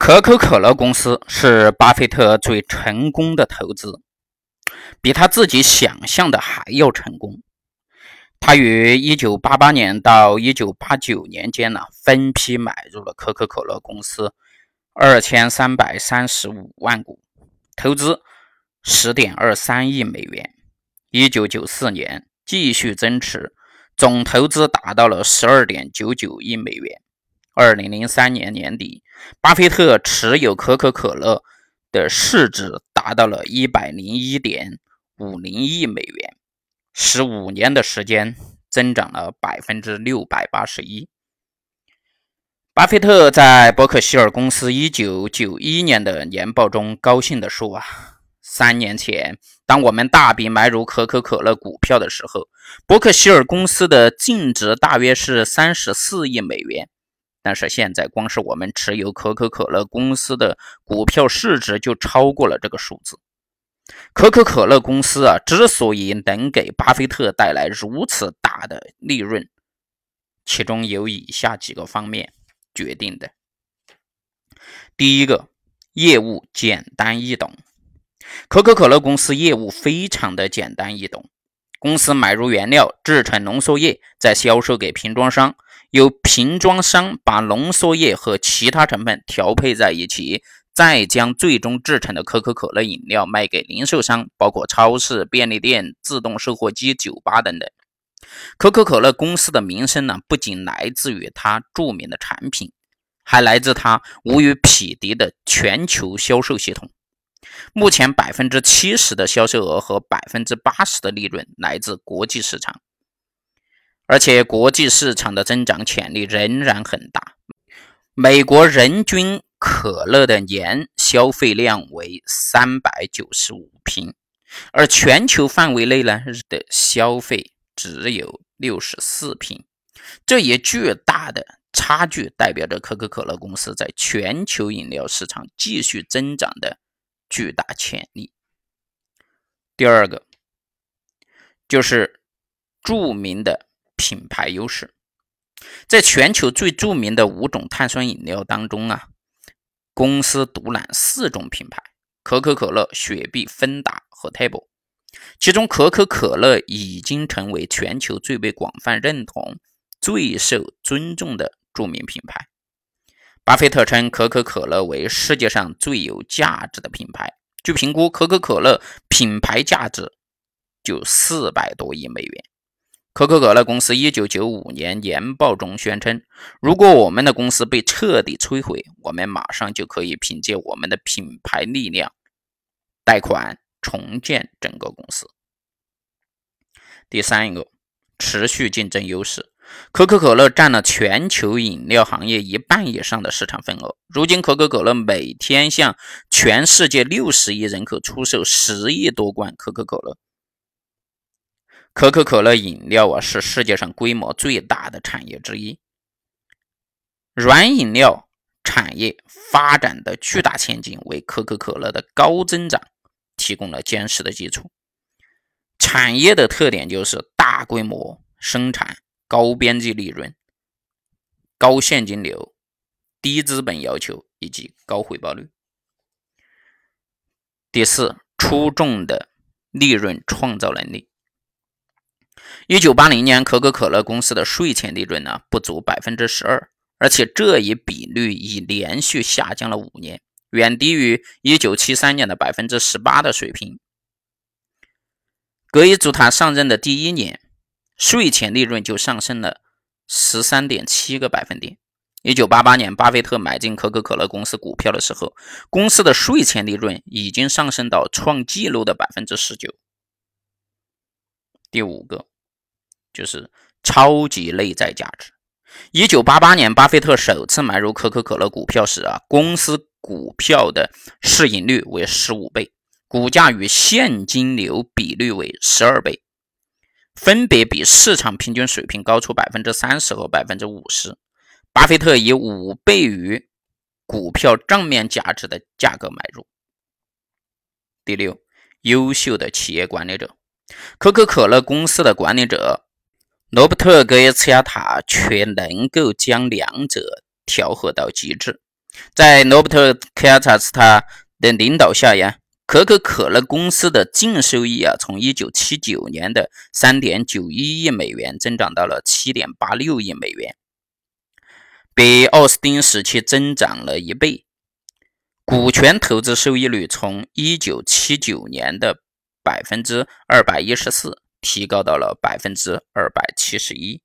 可口可乐公司是巴菲特最成功的投资，比他自己想象的还要成功。他于1988年到1989年间呢，分批买入了可口可乐公司2335万股，投资10.23亿美元。1994年继续增持，总投资达到了12.99亿美元。2003年年底，巴菲特持有可口可乐的市值达到了101.50亿美元。十五年的时间，增长了百分之六百八十一。巴菲特在伯克希尔公司一九九一年的年报中高兴地说：“啊，三年前，当我们大笔买入可口可乐股票的时候，伯克希尔公司的净值大约是三十四亿美元。但是现在，光是我们持有可口可乐公司的股票市值就超过了这个数字。”可口可乐公司啊，之所以能给巴菲特带来如此大的利润，其中有以下几个方面决定的。第一个，业务简单易懂。可口可乐公司业务非常的简单易懂，公司买入原料，制成浓缩液，再销售给瓶装商，由瓶装商把浓缩液和其他成分调配在一起。再将最终制成的可口可乐饮料卖给零售商，包括超市、便利店、自动售货机、酒吧等等。可口可乐公司的名声呢，不仅来自于它著名的产品，还来自它无与匹敌的全球销售系统。目前，百分之七十的销售额和百分之八十的利润来自国际市场，而且国际市场的增长潜力仍然很大。美国人均可乐的年消费量为三百九十五瓶，而全球范围内呢的消费只有六十四瓶。这一巨大的差距代表着可口可乐公司在全球饮料市场继续增长的巨大潜力。第二个就是著名的品牌优势，在全球最著名的五种碳酸饮料当中啊。公司独揽四种品牌：可口可乐、雪碧、芬达和 Table。其中，可口可乐已经成为全球最被广泛认同、最受尊重的著名品牌。巴菲特称可口可乐为世界上最有价值的品牌。据评估，可口可乐品牌价值就四百多亿美元。可口可乐公司一九九五年年报中宣称：“如果我们的公司被彻底摧毁，我们马上就可以凭借我们的品牌力量贷款重建整个公司。”第三一个，持续竞争优势。可口可乐占了全球饮料行业一半以上的市场份额。如今，可口可乐每天向全世界六十亿人口出售十亿多罐可口可乐。可口可乐饮料啊，是世界上规模最大的产业之一。软饮料产业发展的巨大前景，为可口可乐的高增长提供了坚实的基础。产业的特点就是大规模生产、高边际利润、高现金流、低资本要求以及高回报率。第四，出众的利润创造能力。一九八零年，可口可乐公司的税前利润呢不足百分之十二，而且这一比率已连续下降了五年，远低于一九七三年的百分之十八的水平。格伊祖塔上任的第一年，税前利润就上升了十三点七个百分点。一九八八年，巴菲特买进可口可乐公司股票的时候，公司的税前利润已经上升到创纪录的百分之十九。第五个。就是超级内在价值。一九八八年，巴菲特首次买入可口可乐股票时啊，公司股票的市盈率为十五倍，股价与现金流比率为十二倍，分别比市场平均水平高出百分之三十和百分之五十。巴菲特以五倍于股票账面价值的价格买入。第六，优秀的企业管理者，可口可乐公司的管理者。罗伯特·格耶茨亚塔却能够将两者调和到极致。在罗伯特·凯尔查斯塔的领导下呀，可口可乐公司的净收益啊，从1979年的3.91亿美元增长到了7.86亿美元，比奥斯汀时期增长了一倍。股权投资收益率从1979年的百分之二百一十四提高到了百分之二百七十一。